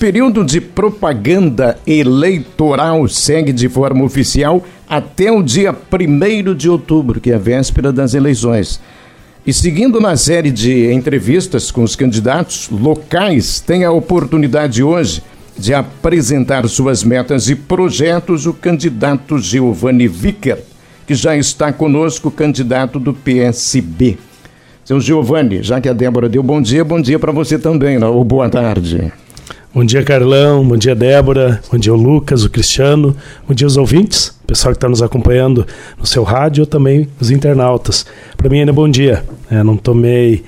período de propaganda eleitoral segue de forma oficial até o dia 1 de outubro, que é a véspera das eleições. E seguindo na série de entrevistas com os candidatos locais, tem a oportunidade hoje de apresentar suas metas e projetos o candidato Giovanni Vicker, que já está conosco, candidato do PSB. Seu Giovanni, já que a Débora deu bom dia, bom dia para você também, né? ou boa tarde. Bom dia, Carlão. Bom dia, Débora. Bom dia, o Lucas, o Cristiano. Bom dia, os ouvintes, o pessoal que está nos acompanhando no seu rádio, também os internautas. Para mim ainda é bom dia. É, não tomei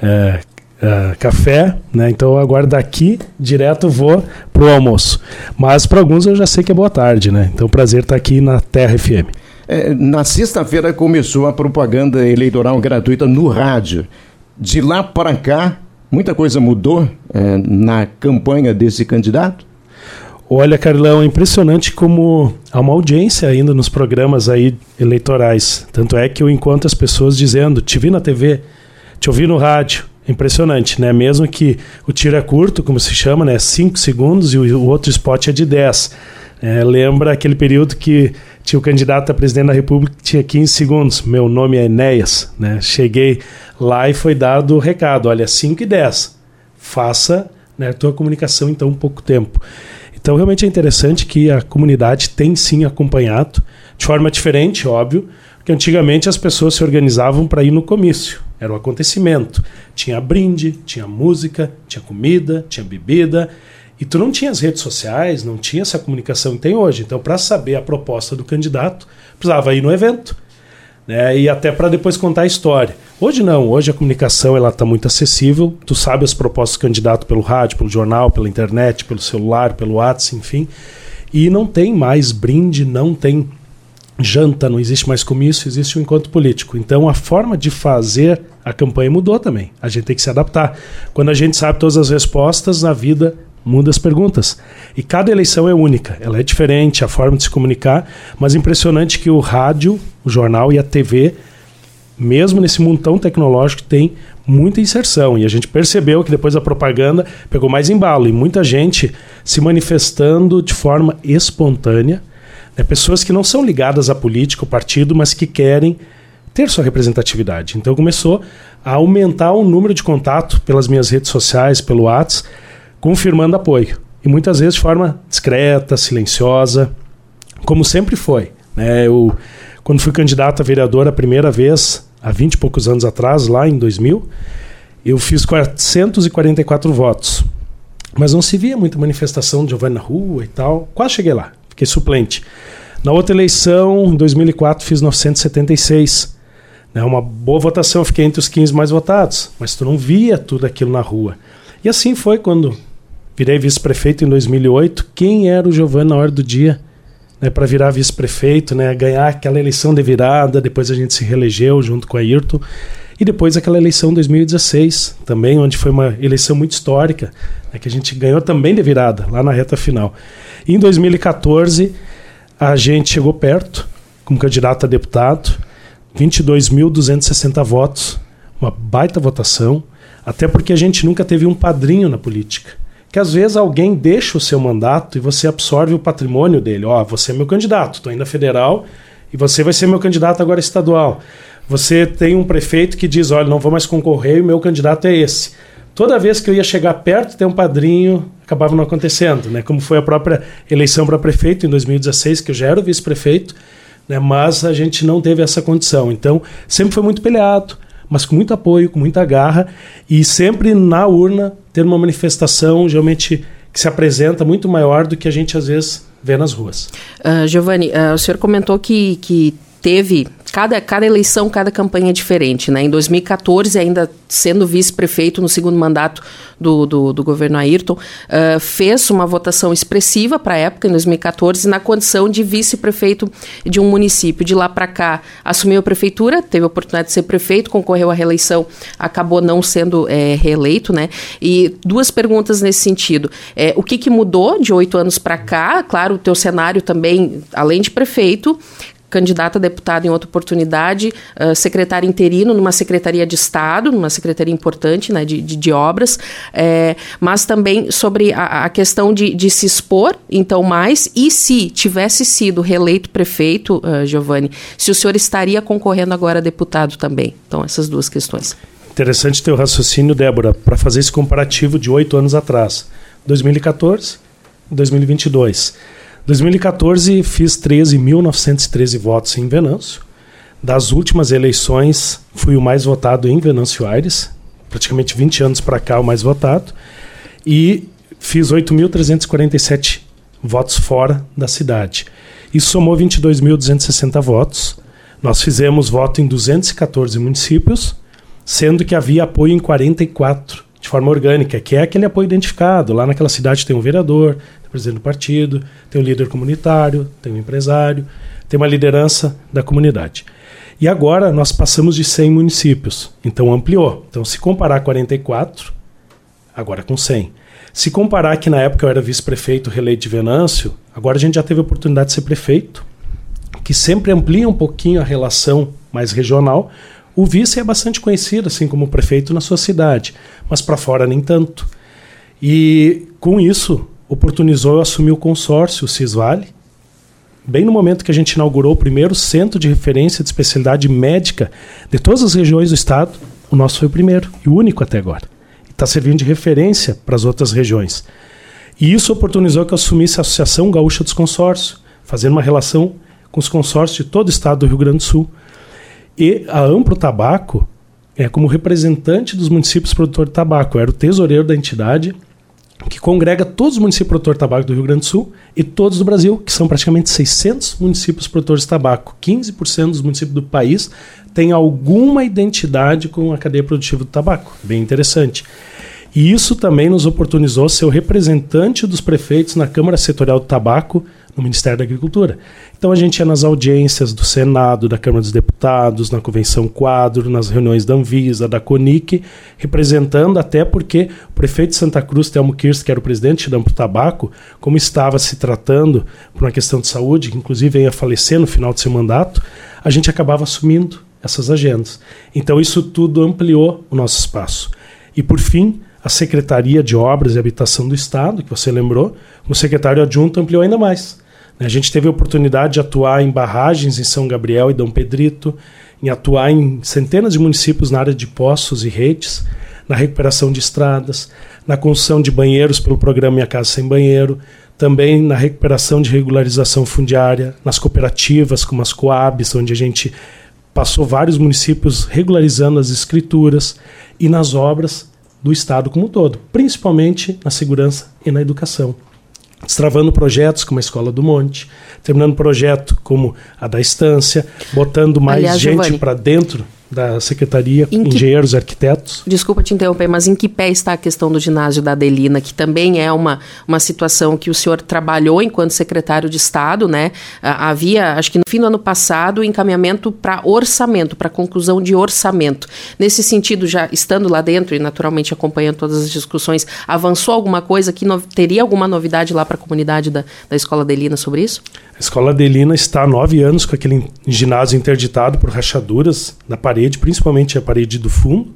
é, é, café, né? Então agora daqui direto vou pro almoço. Mas para alguns eu já sei que é boa tarde, né? Então prazer estar tá aqui na Terra FM. É, na sexta-feira começou a propaganda eleitoral gratuita no rádio. De lá para cá, Muita coisa mudou é, na campanha desse candidato? Olha, Carlão, é impressionante como há uma audiência ainda nos programas aí eleitorais. Tanto é que eu encontro as pessoas dizendo, te vi na TV, te ouvi no rádio. Impressionante, né? Mesmo que o tiro é curto, como se chama, né? 5 segundos e o, outro spot é de 10. É, lembra aquele período que tinha o candidato a presidente da República que tinha 15 segundos. Meu nome é Enéas, né? Cheguei lá e foi dado o recado, olha, 5 e 10. Faça né, a tua comunicação em tão pouco tempo. Então, realmente é interessante que a comunidade tem sim acompanhado, de forma diferente, óbvio, porque antigamente as pessoas se organizavam para ir no comício. Era o um acontecimento. Tinha brinde, tinha música, tinha comida, tinha bebida. E tu não tinha as redes sociais, não tinha essa comunicação que tem hoje. Então, para saber a proposta do candidato, precisava ir no evento né? E até para depois contar a história. Hoje não, hoje a comunicação ela está muito acessível. Tu sabe as propostas do candidato pelo rádio, pelo jornal, pela internet, pelo celular, pelo WhatsApp, enfim. E não tem mais brinde, não tem janta, não existe mais comício, existe um encontro político. Então a forma de fazer a campanha mudou também. A gente tem que se adaptar. Quando a gente sabe todas as respostas, a vida muda as perguntas. E cada eleição é única, ela é diferente, a forma de se comunicar, mas impressionante que o rádio, o jornal e a TV, mesmo nesse mundo tão tecnológico, tem muita inserção. E a gente percebeu que depois da propaganda pegou mais embalo e muita gente se manifestando de forma espontânea. Né? Pessoas que não são ligadas à política, ao partido, mas que querem ter sua representatividade. Então começou a aumentar o número de contato pelas minhas redes sociais, pelo WhatsApp confirmando apoio. E muitas vezes de forma discreta, silenciosa, como sempre foi. Né? Eu, quando fui candidato a vereador a primeira vez, há 20 e poucos anos atrás, lá em 2000, eu fiz 444 votos. Mas não se via muita manifestação de Giovanni na rua e tal. Quase cheguei lá, fiquei suplente. Na outra eleição, em 2004, fiz 976. Né? Uma boa votação, fiquei entre os 15 mais votados. Mas tu não via tudo aquilo na rua. E assim foi quando Virei vice-prefeito em 2008. Quem era o Giovanni na hora do dia? Né, para virar vice-prefeito, né, ganhar aquela eleição de virada, depois a gente se reelegeu junto com a Ayrton, e depois aquela eleição em 2016, também, onde foi uma eleição muito histórica, né, que a gente ganhou também de virada, lá na reta final. E em 2014, a gente chegou perto, como candidato a deputado, 22.260 votos, uma baita votação, até porque a gente nunca teve um padrinho na política que às vezes alguém deixa o seu mandato e você absorve o patrimônio dele. Ó, oh, você é meu candidato, estou indo a federal e você vai ser meu candidato agora estadual. Você tem um prefeito que diz, olha, não vou mais concorrer e meu candidato é esse. Toda vez que eu ia chegar perto de ter um padrinho, acabava não acontecendo, né? Como foi a própria eleição para prefeito em 2016, que eu já era vice-prefeito, né? Mas a gente não teve essa condição. Então, sempre foi muito peleado mas com muito apoio, com muita garra e sempre na urna ter uma manifestação geralmente que se apresenta muito maior do que a gente às vezes vê nas ruas. Uh, Giovanni, uh, o senhor comentou que, que teve cada, cada eleição, cada campanha é diferente. Né? Em 2014, ainda sendo vice-prefeito no segundo mandato do, do, do governo Ayrton, uh, fez uma votação expressiva para a época, em 2014, na condição de vice-prefeito de um município. De lá para cá, assumiu a prefeitura, teve a oportunidade de ser prefeito, concorreu à reeleição, acabou não sendo é, reeleito. Né? E duas perguntas nesse sentido. É, o que, que mudou de oito anos para cá? Claro, o teu cenário também, além de prefeito, candidata a deputada em outra oportunidade, uh, secretário interino numa secretaria de Estado, numa secretaria importante né, de, de, de obras, é, mas também sobre a, a questão de, de, se expor, então, mais, e se tivesse sido reeleito prefeito, uh, Giovanni, se o senhor estaria concorrendo agora a deputado também. Então, essas duas questões. Interessante teu raciocínio, Débora, para fazer esse comparativo de oito anos atrás. 2014, 2022. 2014 fiz 13.913 votos em Venâncio. Das últimas eleições, fui o mais votado em Venâncio Aires, praticamente 20 anos para cá o mais votado, e fiz 8.347 votos fora da cidade. Isso somou 22.260 votos. Nós fizemos voto em 214 municípios, sendo que havia apoio em 44 de forma orgânica, que é aquele apoio identificado. Lá naquela cidade tem um vereador, tem o presidente do partido, tem um líder comunitário, tem um empresário, tem uma liderança da comunidade. E agora nós passamos de 100 municípios, então ampliou. Então, se comparar 44, agora com 100. Se comparar que na época eu era vice-prefeito reeleito de Venâncio, agora a gente já teve a oportunidade de ser prefeito, que sempre amplia um pouquinho a relação mais regional, o vice é bastante conhecido, assim como o prefeito na sua cidade, mas para fora nem tanto. E com isso, oportunizou eu assumir o consórcio Cisvale, bem no momento que a gente inaugurou o primeiro centro de referência de especialidade médica de todas as regiões do estado, o nosso foi o primeiro e o único até agora. Está servindo de referência para as outras regiões. E isso oportunizou que eu assumisse a Associação Gaúcha dos Consórcios, fazendo uma relação com os consórcios de todo o estado do Rio Grande do Sul. E a Ampro Tabaco, é, como representante dos municípios produtores de tabaco, era o tesoureiro da entidade, que congrega todos os municípios produtores de tabaco do Rio Grande do Sul e todos do Brasil, que são praticamente 600 municípios produtores de tabaco. 15% dos municípios do país têm alguma identidade com a cadeia produtiva do tabaco. Bem interessante. E isso também nos oportunizou ser o representante dos prefeitos na Câmara Setorial do Tabaco no Ministério da Agricultura. Então a gente ia nas audiências do Senado, da Câmara dos Deputados, na Convenção Quadro, nas reuniões da Anvisa, da CONIC, representando até porque o prefeito de Santa Cruz, Telmo Kirst, que era o presidente da Amplo Tabaco, como estava se tratando por uma questão de saúde, que inclusive veio a falecer no final de seu mandato, a gente acabava assumindo essas agendas. Então isso tudo ampliou o nosso espaço. E por fim, a Secretaria de Obras e Habitação do Estado, que você lembrou, o secretário adjunto ampliou ainda mais a gente teve a oportunidade de atuar em barragens em São Gabriel e Dom Pedrito, em atuar em centenas de municípios na área de poços e redes, na recuperação de estradas, na construção de banheiros pelo programa Minha Casa Sem Banheiro, também na recuperação de regularização fundiária, nas cooperativas como as Coabs, onde a gente passou vários municípios regularizando as escrituras e nas obras do Estado como um todo, principalmente na segurança e na educação destravando projetos como a Escola do Monte, terminando projeto como a da Estância, botando mais Aliás, gente para dentro da Secretaria, engenheiros, arquitetos. Desculpa te interromper, mas em que pé está a questão do ginásio da Adelina, que também é uma, uma situação que o senhor trabalhou enquanto secretário de Estado, né? Havia, acho que no fim do ano passado, encaminhamento para orçamento, para conclusão de orçamento. Nesse sentido, já estando lá dentro e naturalmente acompanhando todas as discussões, avançou alguma coisa que no, teria alguma novidade lá para a comunidade da, da Escola Adelina sobre isso? A Escola Adelina está há nove anos com aquele ginásio interditado por rachaduras na parede, principalmente a parede do fundo.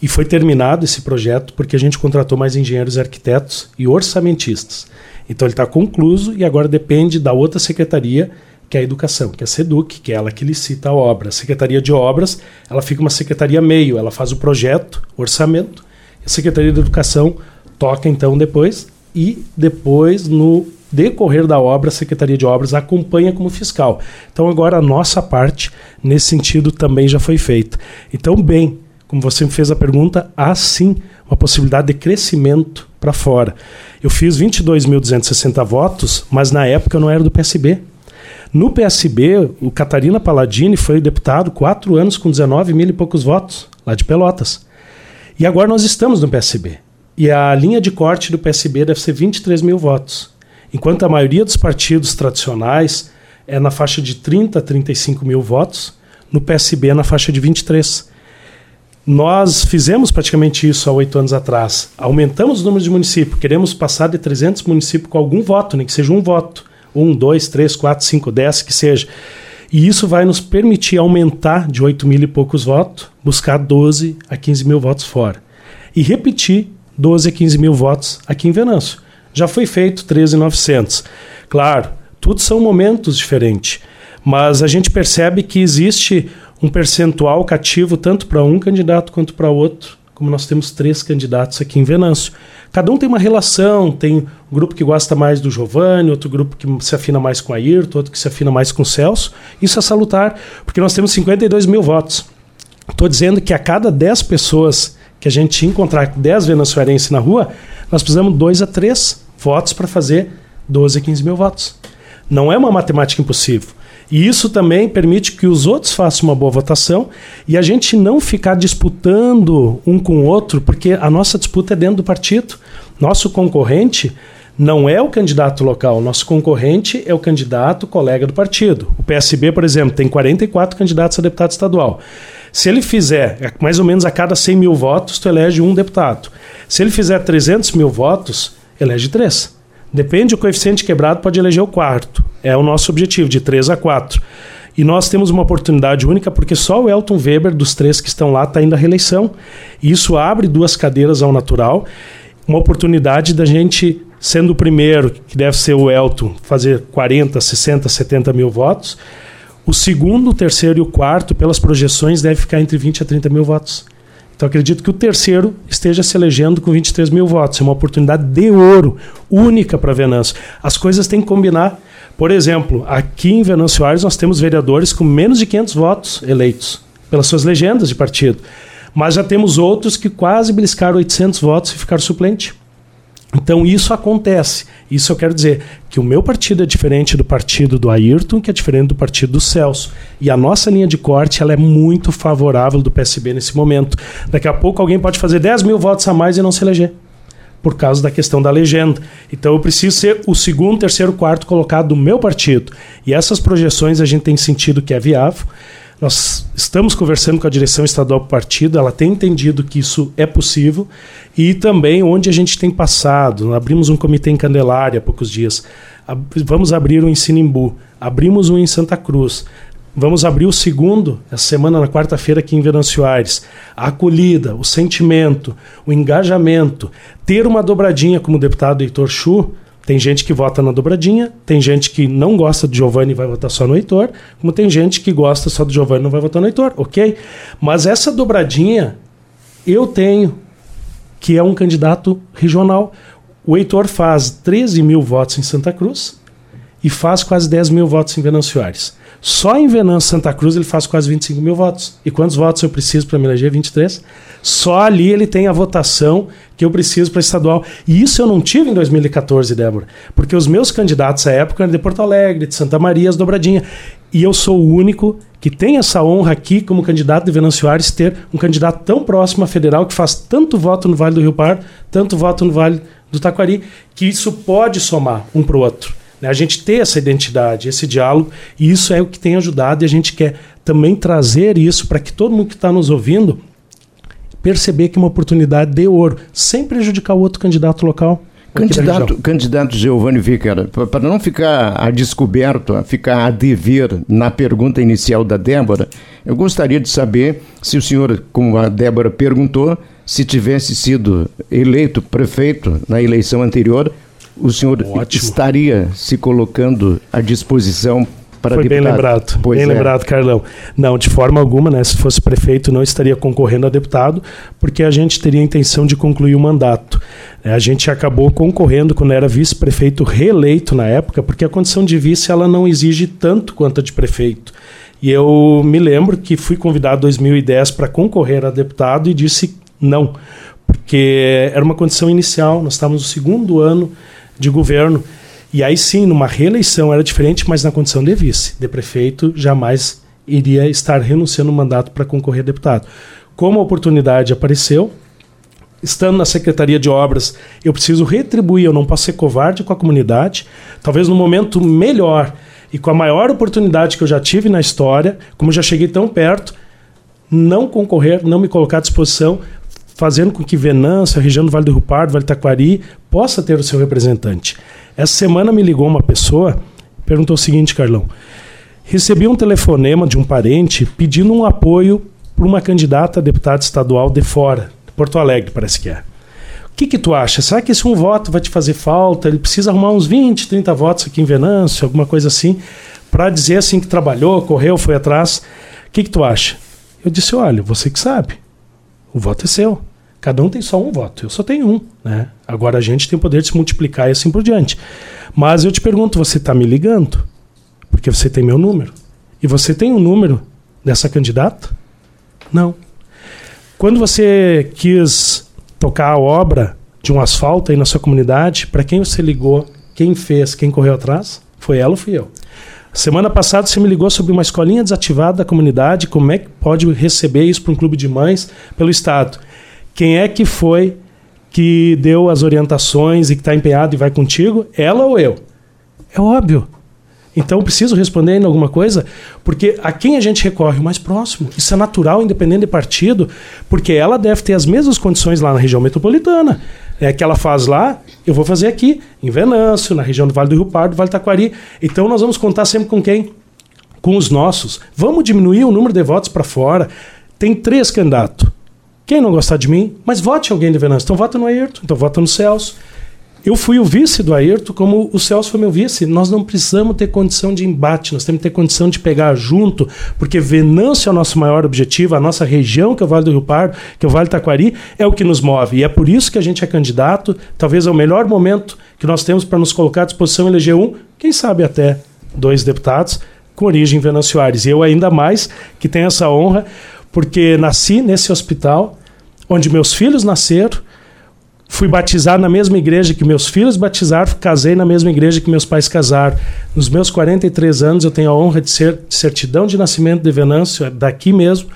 E foi terminado esse projeto porque a gente contratou mais engenheiros, arquitetos e orçamentistas. Então ele está concluído e agora depende da outra secretaria, que é a educação, que é a SEDUC, que é ela que licita a obra. A Secretaria de Obras, ela fica uma secretaria meio, ela faz o projeto, orçamento, a Secretaria de Educação toca então depois, e depois no decorrer da obra, a Secretaria de Obras acompanha como fiscal. Então, agora a nossa parte, nesse sentido, também já foi feita. Então, bem, como você me fez a pergunta, há sim uma possibilidade de crescimento para fora. Eu fiz 22.260 votos, mas na época eu não era do PSB. No PSB, o Catarina Palladini foi deputado quatro anos com 19 mil e poucos votos, lá de Pelotas. E agora nós estamos no PSB. E a linha de corte do PSB deve ser 23 mil votos. Enquanto a maioria dos partidos tradicionais é na faixa de 30 a 35 mil votos, no PSB é na faixa de 23. Nós fizemos praticamente isso há oito anos atrás. Aumentamos o número de municípios. Queremos passar de 300 municípios com algum voto, nem que seja um voto. Um, dois, três, quatro, cinco, dez, que seja. E isso vai nos permitir aumentar de 8 mil e poucos votos, buscar 12 a 15 mil votos fora. E repetir 12 a 15 mil votos aqui em Venâncio. Já foi feito 13,900. Claro, tudo são momentos diferentes, mas a gente percebe que existe um percentual cativo tanto para um candidato quanto para outro, como nós temos três candidatos aqui em Venâncio. Cada um tem uma relação, tem um grupo que gosta mais do Giovanni, outro grupo que se afina mais com a Ayrton, outro que se afina mais com o Celso. Isso é salutar, porque nós temos 52 mil votos. Estou dizendo que a cada 10 pessoas que a gente encontrar 10 venezuelenses na rua, nós precisamos 2 a 3 votos para fazer 12 a 15 mil votos. Não é uma matemática impossível. E isso também permite que os outros façam uma boa votação e a gente não ficar disputando um com o outro, porque a nossa disputa é dentro do partido. Nosso concorrente não é o candidato local, nosso concorrente é o candidato colega do partido. O PSB, por exemplo, tem 44 candidatos a deputado estadual. Se ele fizer é mais ou menos a cada 100 mil votos, tu elege um deputado. Se ele fizer 300 mil votos, elege três. Depende do coeficiente quebrado, pode eleger o quarto. É o nosso objetivo, de 3 a 4. E nós temos uma oportunidade única porque só o Elton Weber, dos três que estão lá, está indo à reeleição. E isso abre duas cadeiras ao natural. Uma oportunidade da gente, sendo o primeiro, que deve ser o Elton, fazer 40, 60, 70 mil votos. O segundo, o terceiro e o quarto, pelas projeções, deve ficar entre 20 a 30 mil votos. Então acredito que o terceiro esteja se elegendo com 23 mil votos. É uma oportunidade de ouro, única para Venâncio. As coisas têm que combinar. Por exemplo, aqui em Venâncio Aires nós temos vereadores com menos de 500 votos eleitos pelas suas legendas de partido. Mas já temos outros que quase beliscaram 800 votos e ficaram suplente. Então isso acontece. Isso eu quero dizer que o meu partido é diferente do partido do Ayrton, que é diferente do partido do Celso. E a nossa linha de corte ela é muito favorável do PSB nesse momento. Daqui a pouco alguém pode fazer 10 mil votos a mais e não se eleger. Por causa da questão da legenda. Então eu preciso ser o segundo, terceiro, quarto colocado do meu partido. E essas projeções a gente tem sentido que é viável. Nós estamos conversando com a direção estadual do partido, ela tem entendido que isso é possível e também onde a gente tem passado. Abrimos um comitê em Candelária há poucos dias, vamos abrir um em Sinimbu, abrimos um em Santa Cruz, Vamos abrir o segundo, essa semana, na quarta-feira, aqui em Venâncio Aires. A acolhida, o sentimento, o engajamento, ter uma dobradinha como o deputado Heitor Chu, tem gente que vota na dobradinha, tem gente que não gosta do Giovanni e vai votar só no Heitor, como tem gente que gosta só do Giovanni e não vai votar no Heitor, ok? Mas essa dobradinha eu tenho, que é um candidato regional. O Heitor faz 13 mil votos em Santa Cruz e faz quase 10 mil votos em Venâncio Aires. Só em Venâncio Santa Cruz ele faz quase 25 mil votos. E quantos votos eu preciso para me eleger? 23. Só ali ele tem a votação que eu preciso para estadual. E isso eu não tive em 2014, Débora. Porque os meus candidatos à época eram de Porto Alegre, de Santa Maria, as dobradinhas. E eu sou o único que tem essa honra aqui, como candidato de Venâncio Aires, ter um candidato tão próximo à federal que faz tanto voto no Vale do Rio Pardo, tanto voto no Vale do Taquari, que isso pode somar um para o outro. Né? A gente ter essa identidade, esse diálogo, e isso é o que tem ajudado, e a gente quer também trazer isso para que todo mundo que está nos ouvindo perceber que uma oportunidade de ouro, sem prejudicar o outro candidato local. Candidato, candidato Giovanni Vicker, para não ficar a descoberto, ficar a dever na pergunta inicial da Débora, eu gostaria de saber se o senhor, como a Débora perguntou, se tivesse sido eleito prefeito na eleição anterior, o senhor Ótimo. estaria se colocando à disposição para Foi deputado? bem lembrado, pois bem é. lembrado, Carlão. Não, de forma alguma, né? Se fosse prefeito, não estaria concorrendo a deputado, porque a gente teria a intenção de concluir o mandato. É, a gente acabou concorrendo quando era vice-prefeito reeleito na época, porque a condição de vice ela não exige tanto quanto a de prefeito. E eu me lembro que fui convidado em 2010 para concorrer a deputado e disse não, porque era uma condição inicial, nós estávamos no segundo ano de governo. E aí sim, numa reeleição era diferente, mas na condição de vice, de prefeito, jamais iria estar renunciando o mandato para concorrer a deputado. Como a oportunidade apareceu, estando na Secretaria de Obras, eu preciso retribuir, eu não posso ser covarde com a comunidade. Talvez no momento melhor e com a maior oportunidade que eu já tive na história, como já cheguei tão perto, não concorrer, não me colocar à disposição fazendo com que Venâncio, a região do Vale do Rio Pardo, Vale do Taquari, possa ter o seu representante. Essa semana me ligou uma pessoa, perguntou o seguinte, Carlão, Recebi um telefonema de um parente pedindo um apoio para uma candidata a deputada estadual de fora, de Porto Alegre, parece que é. O que, que tu acha? Será que esse um voto vai te fazer falta? Ele precisa arrumar uns 20, 30 votos aqui em Venâncio, alguma coisa assim, para dizer assim que trabalhou, correu, foi atrás. O que, que tu acha? Eu disse: olha, você que sabe. O voto é seu. Cada um tem só um voto. Eu só tenho um. Né? Agora a gente tem o poder de se multiplicar e assim por diante. Mas eu te pergunto: você está me ligando? Porque você tem meu número. E você tem o um número dessa candidata? Não. Quando você quis tocar a obra de um asfalto aí na sua comunidade, para quem você ligou, quem fez, quem correu atrás? Foi ela ou fui eu? Semana passada você me ligou sobre uma escolinha desativada da comunidade, como é que pode receber isso para um clube de mães pelo Estado? Quem é que foi que deu as orientações e que está empenhado e vai contigo? Ela ou eu? É óbvio. Então preciso responder ainda alguma coisa, porque a quem a gente recorre? O mais próximo. Isso é natural, independente de partido, porque ela deve ter as mesmas condições lá na região metropolitana. É que ela faz lá, eu vou fazer aqui, em Venâncio, na região do Vale do Rio Pardo, Vale do Taquari. Então nós vamos contar sempre com quem? Com os nossos. Vamos diminuir o número de votos para fora. Tem três candidatos. Quem não gostar de mim, mas vote em alguém de Venâncio. Então vota no Ayrton, então vota no Celso. Eu fui o vice do Ayrton, como o Celso foi meu vice. Nós não precisamos ter condição de embate, nós temos que ter condição de pegar junto, porque Venâncio é o nosso maior objetivo, a nossa região, que é o Vale do Rio Pardo, que é o Vale Taquari, é o que nos move. E é por isso que a gente é candidato. Talvez é o melhor momento que nós temos para nos colocar à disposição eleger um, quem sabe até dois deputados com origem em Venâncio Aires. E eu ainda mais que tenho essa honra, porque nasci nesse hospital, onde meus filhos nasceram, Fui batizado na mesma igreja que meus filhos batizaram, casei na mesma igreja que meus pais casaram. Nos meus 43 anos eu tenho a honra de ser certidão de nascimento de Venâncio, é daqui mesmo,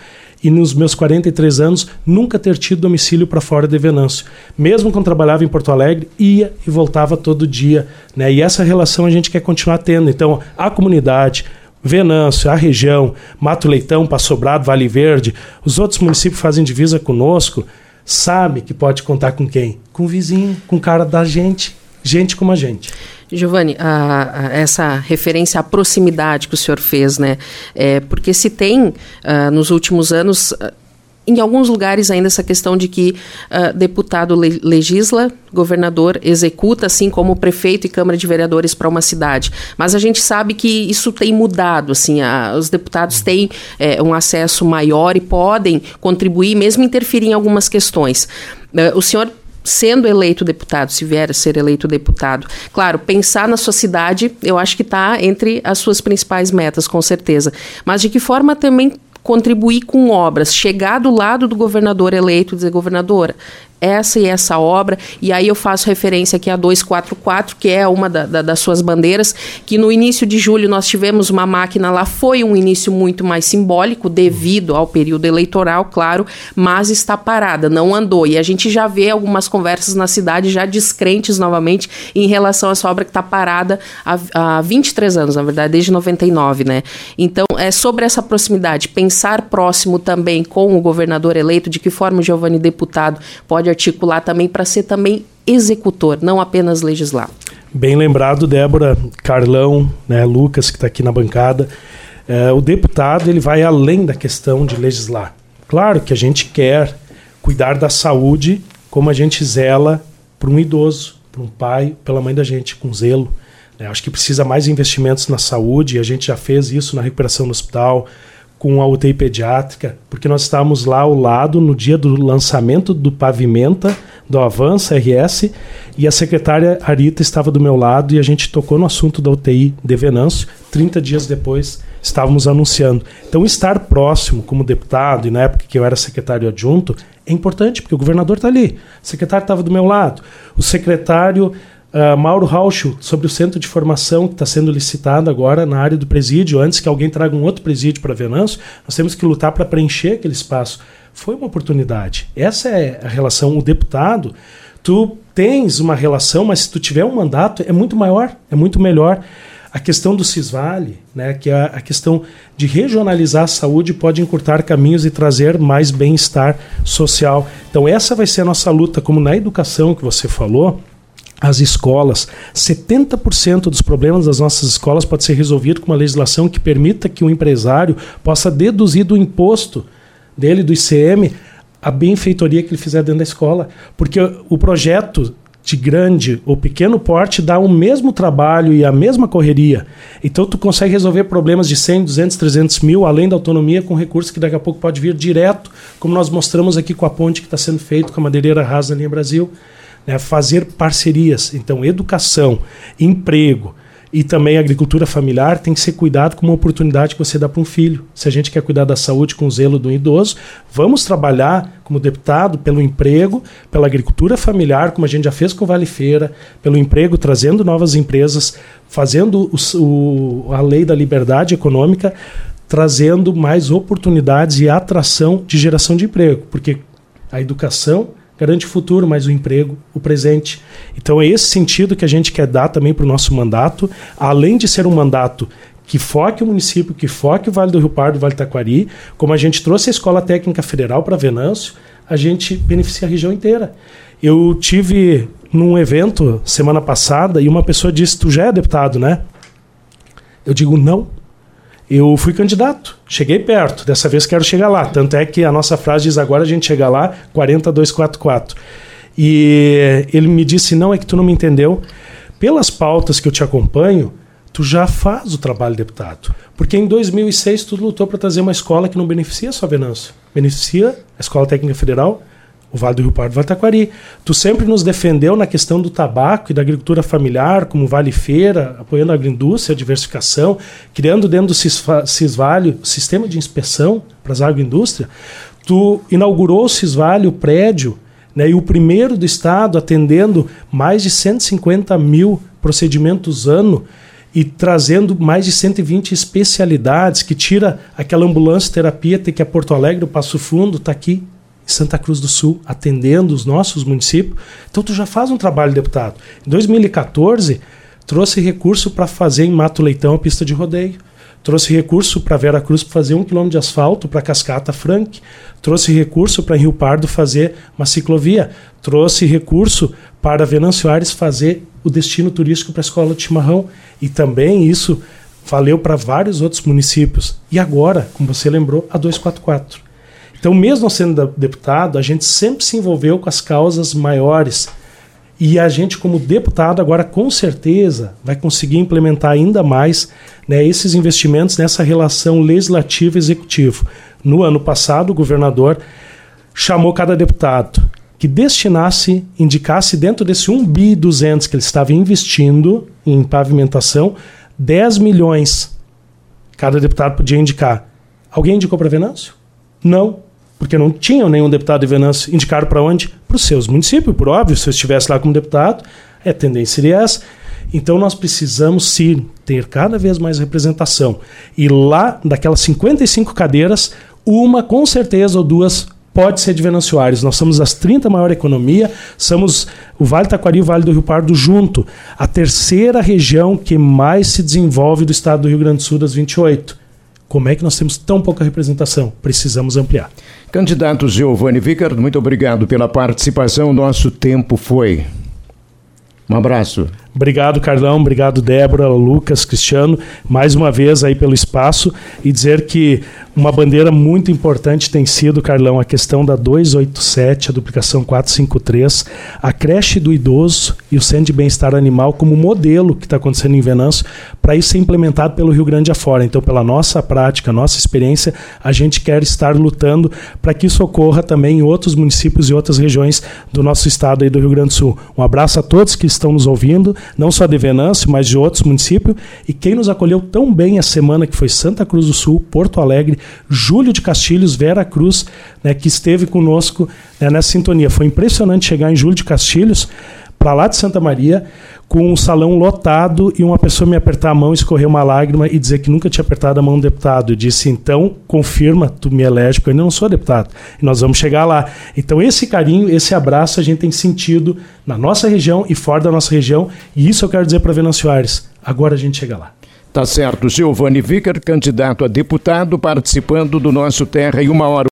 e nos meus 43 anos nunca ter tido domicílio para fora de Venâncio. Mesmo quando trabalhava em Porto Alegre, ia e voltava todo dia. Né? E essa relação a gente quer continuar tendo. Então, a comunidade, Venâncio, a região, Mato Leitão, Passo Sobrado, Vale Verde, os outros municípios fazem divisa conosco sabe que pode contar com quem? Com o vizinho, com o cara da gente, gente como a gente. Giovanni, a, a, essa referência à proximidade que o senhor fez, né? É, porque se tem, uh, nos últimos anos, em alguns lugares ainda essa questão de que uh, deputado le legisla, governador executa, assim como prefeito e Câmara de Vereadores para uma cidade. Mas a gente sabe que isso tem mudado, assim, a, os deputados têm é, um acesso maior e podem contribuir, mesmo interferir em algumas questões. Uh, o senhor sendo eleito deputado, se vier a ser eleito deputado, claro, pensar na sua cidade, eu acho que está entre as suas principais metas, com certeza. Mas de que forma também contribuir com obras, chegar do lado do governador eleito e dizer, governadora, essa e essa obra, e aí eu faço referência aqui a 244, que é uma da, da, das suas bandeiras, que no início de julho nós tivemos uma máquina lá, foi um início muito mais simbólico, devido ao período eleitoral, claro, mas está parada, não andou, e a gente já vê algumas conversas na cidade já descrentes novamente em relação a essa obra que está parada há, há 23 anos, na verdade, desde 99, né? Então, é sobre essa proximidade, pensar próximo também com o governador eleito, de que forma o Giovanni deputado pode articular também para ser também executor, não apenas legislar. Bem lembrado, Débora, Carlão, né, Lucas, que está aqui na bancada. É, o deputado ele vai além da questão de legislar. Claro que a gente quer cuidar da saúde como a gente zela para um idoso, para um pai, pela mãe da gente, com zelo. É, acho que precisa mais investimentos na saúde, a gente já fez isso na recuperação do hospital, com a UTI pediátrica, porque nós estávamos lá ao lado no dia do lançamento do Pavimenta, do Avança RS, e a secretária Arita estava do meu lado e a gente tocou no assunto da UTI de Venâncio. 30 dias depois estávamos anunciando. Então, estar próximo como deputado, e na época que eu era secretário adjunto, é importante, porque o governador está ali, o secretário estava do meu lado, o secretário Uh, Mauro Raucho, sobre o centro de formação que está sendo licitado agora na área do presídio, antes que alguém traga um outro presídio para Venâncio, nós temos que lutar para preencher aquele espaço. Foi uma oportunidade. Essa é a relação. O deputado, tu tens uma relação, mas se tu tiver um mandato, é muito maior, é muito melhor. A questão do Cisvale, né, que é a questão de regionalizar a saúde, pode encurtar caminhos e trazer mais bem-estar social. Então, essa vai ser a nossa luta, como na educação que você falou as escolas. 70% dos problemas das nossas escolas pode ser resolvido com uma legislação que permita que o empresário possa deduzir do imposto dele, do ICM, a benfeitoria que ele fizer dentro da escola. Porque o projeto de grande ou pequeno porte dá o mesmo trabalho e a mesma correria. Então tu consegue resolver problemas de 100, 200, 300 mil, além da autonomia, com recursos que daqui a pouco pode vir direto, como nós mostramos aqui com a ponte que está sendo feito com a madeireira rasa linha Brasil. Né? Fazer parcerias. Então, educação, emprego, e também agricultura familiar tem que ser cuidado como uma oportunidade que você dá para um filho. Se a gente quer cuidar da saúde com o zelo do idoso, vamos trabalhar como deputado pelo emprego, pela agricultura familiar, como a gente já fez com o Vale Feira, pelo emprego, trazendo novas empresas, fazendo o, o, a lei da liberdade econômica, trazendo mais oportunidades e atração de geração de emprego, porque a educação garante o futuro, mas o emprego, o presente. Então é esse sentido que a gente quer dar também para o nosso mandato, além de ser um mandato que foque o município, que foque o Vale do Rio Pardo, o Vale do Taquari, como a gente trouxe a Escola Técnica Federal para Venâncio, a gente beneficia a região inteira. Eu tive num evento semana passada e uma pessoa disse: Tu já é deputado, né? Eu digo: Não, eu fui candidato, cheguei perto, dessa vez quero chegar lá. Tanto é que a nossa frase diz agora a gente chega lá, 40244. E ele me disse: não, é que tu não me entendeu. Pelas pautas que eu te acompanho, tu já faz o trabalho de deputado. Porque em 2006 tu lutou para trazer uma escola que não beneficia só Venâncio, beneficia a Escola Técnica Federal, o Vale do Rio Pardo Vale Taquari. Tu sempre nos defendeu na questão do tabaco e da agricultura familiar, como Vale Feira, apoiando a agroindústria, a diversificação, criando dentro do Cisvale o sistema de inspeção para as agroindústrias. Tu inaugurou o Cisvale, o prédio, né, e o primeiro do estado atendendo mais de 150 mil procedimentos ano e trazendo mais de 120 especialidades que tira aquela ambulância terapia que é Porto Alegre, o Passo Fundo, está aqui Santa Cruz do Sul, atendendo os nossos municípios. Então tu já faz um trabalho, deputado. Em 2014, trouxe recurso para fazer em Mato Leitão a pista de rodeio. Trouxe recurso para Vera Cruz para fazer um quilômetro de asfalto para Cascata Frank. Trouxe recurso para Rio Pardo fazer uma ciclovia. Trouxe recurso para Venâncio Aires fazer o destino turístico para a Escola de Chimarrão. E também isso valeu para vários outros municípios. E agora, como você lembrou, a 244. Então, mesmo sendo deputado, a gente sempre se envolveu com as causas maiores. E a gente, como deputado, agora com certeza vai conseguir implementar ainda mais né, esses investimentos nessa relação legislativo-executivo. No ano passado, o governador chamou cada deputado que destinasse, indicasse dentro desse 1 bi 200 que ele estava investindo em pavimentação, 10 milhões cada deputado podia indicar. Alguém indicou para Venâncio? Não porque não tinham nenhum deputado de Venâncio, indicaram para onde? Para os seus municípios, por óbvio, se eu estivesse lá como deputado, é, a tendência seria essa. Então nós precisamos sim ter cada vez mais representação. E lá, daquelas 55 cadeiras, uma com certeza ou duas pode ser de Venâncio Aires. Nós somos as 30 maior economia, somos o Vale Taquari e o Vale do Rio Pardo junto, a terceira região que mais se desenvolve do estado do Rio Grande do Sul das 28. Como é que nós temos tão pouca representação? Precisamos ampliar. Candidato Giovanni Vicar, muito obrigado pela participação. Nosso tempo foi. Um abraço. Obrigado, Carlão. Obrigado, Débora, Lucas, Cristiano, mais uma vez aí pelo espaço e dizer que uma bandeira muito importante tem sido, Carlão, a questão da 287, a duplicação 453, a creche do idoso e o centro de bem-estar animal como modelo que está acontecendo em Venâncio para isso ser implementado pelo Rio Grande afora. Então, pela nossa prática, nossa experiência, a gente quer estar lutando para que isso ocorra também em outros municípios e outras regiões do nosso estado e do Rio Grande do Sul. Um abraço a todos que estão nos ouvindo não só de Venâncio, mas de outros municípios. E quem nos acolheu tão bem a semana que foi Santa Cruz do Sul, Porto Alegre, Júlio de Castilhos, Vera Cruz, né, que esteve conosco né, nessa sintonia. Foi impressionante chegar em Júlio de Castilhos, para lá de Santa Maria, com um salão lotado e uma pessoa me apertar a mão, escorrer uma lágrima e dizer que nunca tinha apertado a mão do deputado. Eu disse, então, confirma, tu me elege, porque eu ainda não sou deputado. E nós vamos chegar lá. Então, esse carinho, esse abraço, a gente tem sentido na nossa região e fora da nossa região. E isso eu quero dizer para Venâncio Aires. Agora a gente chega lá. Tá certo. Giovanni Vicker, candidato a deputado, participando do nosso Terra em uma hora.